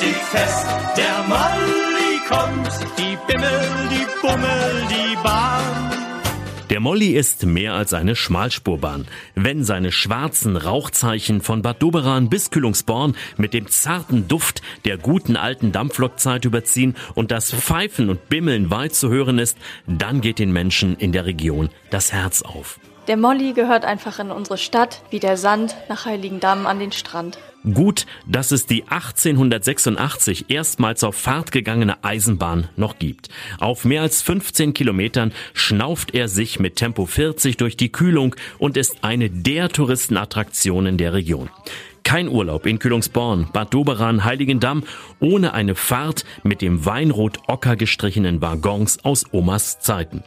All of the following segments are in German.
Dich fest, der Molly kommt, die Bimmel, die Bummel, die Bahn. Der Molly ist mehr als eine Schmalspurbahn. Wenn seine schwarzen Rauchzeichen von Bad Doberan bis Kühlungsborn mit dem zarten Duft der guten alten Dampflokzeit überziehen und das Pfeifen und Bimmeln weit zu hören ist, dann geht den Menschen in der Region das Herz auf. Der Molly gehört einfach in unsere Stadt, wie der Sand nach Heiligendamm an den Strand. Gut, dass es die 1886 erstmals auf Fahrt gegangene Eisenbahn noch gibt. Auf mehr als 15 Kilometern schnauft er sich mit Tempo 40 durch die Kühlung und ist eine der Touristenattraktionen der Region. Kein Urlaub in Kühlungsborn, Bad Doberan, Heiligendamm ohne eine Fahrt mit dem weinrot-ocker gestrichenen Waggons aus Omas Zeiten.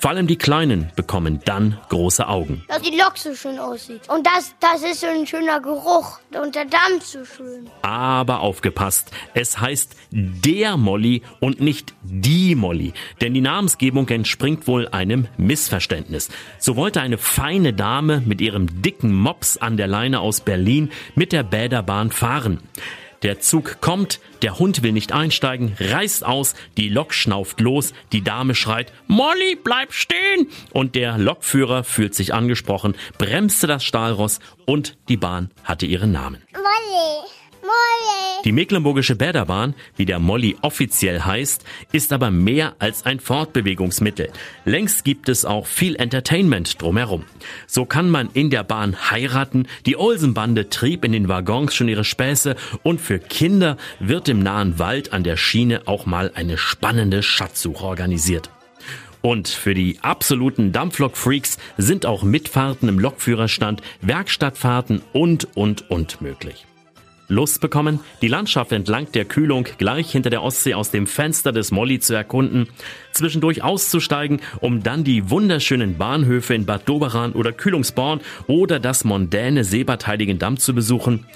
Vor allem die Kleinen bekommen dann große Augen. Dass die Lok so schön aussieht. Und das, das ist so ein schöner Geruch. Und der Dampf so schön. Aber aufgepasst, es heißt der Molly und nicht die Molly. Denn die Namensgebung entspringt wohl einem Missverständnis. So wollte eine feine Dame mit ihrem dicken Mops an der Leine aus Berlin mit der Bäderbahn fahren. Der Zug kommt, der Hund will nicht einsteigen, reißt aus, die Lok schnauft los, die Dame schreit, Molly, bleib stehen! Und der Lokführer fühlt sich angesprochen, bremste das Stahlross und die Bahn hatte ihren Namen. Molly. Die Mecklenburgische Bäderbahn, wie der Molly offiziell heißt, ist aber mehr als ein Fortbewegungsmittel. Längst gibt es auch viel Entertainment drumherum. So kann man in der Bahn heiraten, die Olsenbande trieb in den Waggons schon ihre Späße und für Kinder wird im nahen Wald an der Schiene auch mal eine spannende Schatzsuche organisiert. Und für die absoluten Dampflok-Freaks sind auch Mitfahrten im Lokführerstand, Werkstattfahrten und, und, und möglich. Lust bekommen, die Landschaft entlang der Kühlung gleich hinter der Ostsee aus dem Fenster des Molly zu erkunden, zwischendurch auszusteigen, um dann die wunderschönen Bahnhöfe in Bad Doberan oder Kühlungsborn oder das mondäne Seebad Heiligendamm zu besuchen,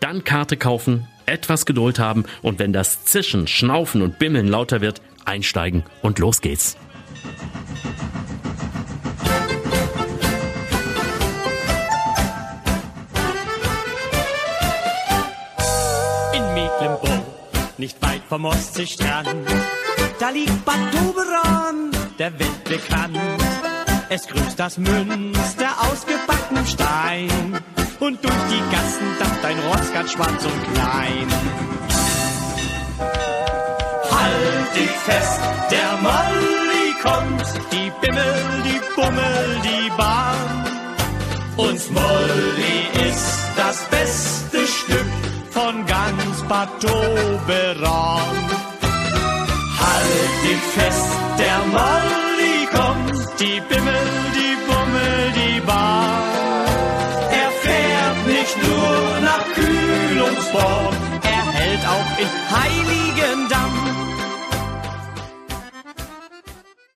dann Karte kaufen, etwas Geduld haben und wenn das Zischen, Schnaufen und Bimmeln lauter wird, einsteigen und los geht's. Nicht weit vom Ostseestrand, da liegt Bad Doberan, der Welt bekannt. Es grüßt das Münster aus gebackenem Stein und durch die Gassen dampft ein Rotz ganz schwarz und klein. Halt dich fest, der Molly kommt, die Bimmel, die Bummel, die Bahn. Uns Molly ist das beste Stück von ganz Bad Doberan. Dich fest, der Molly kommt, die Bimmel,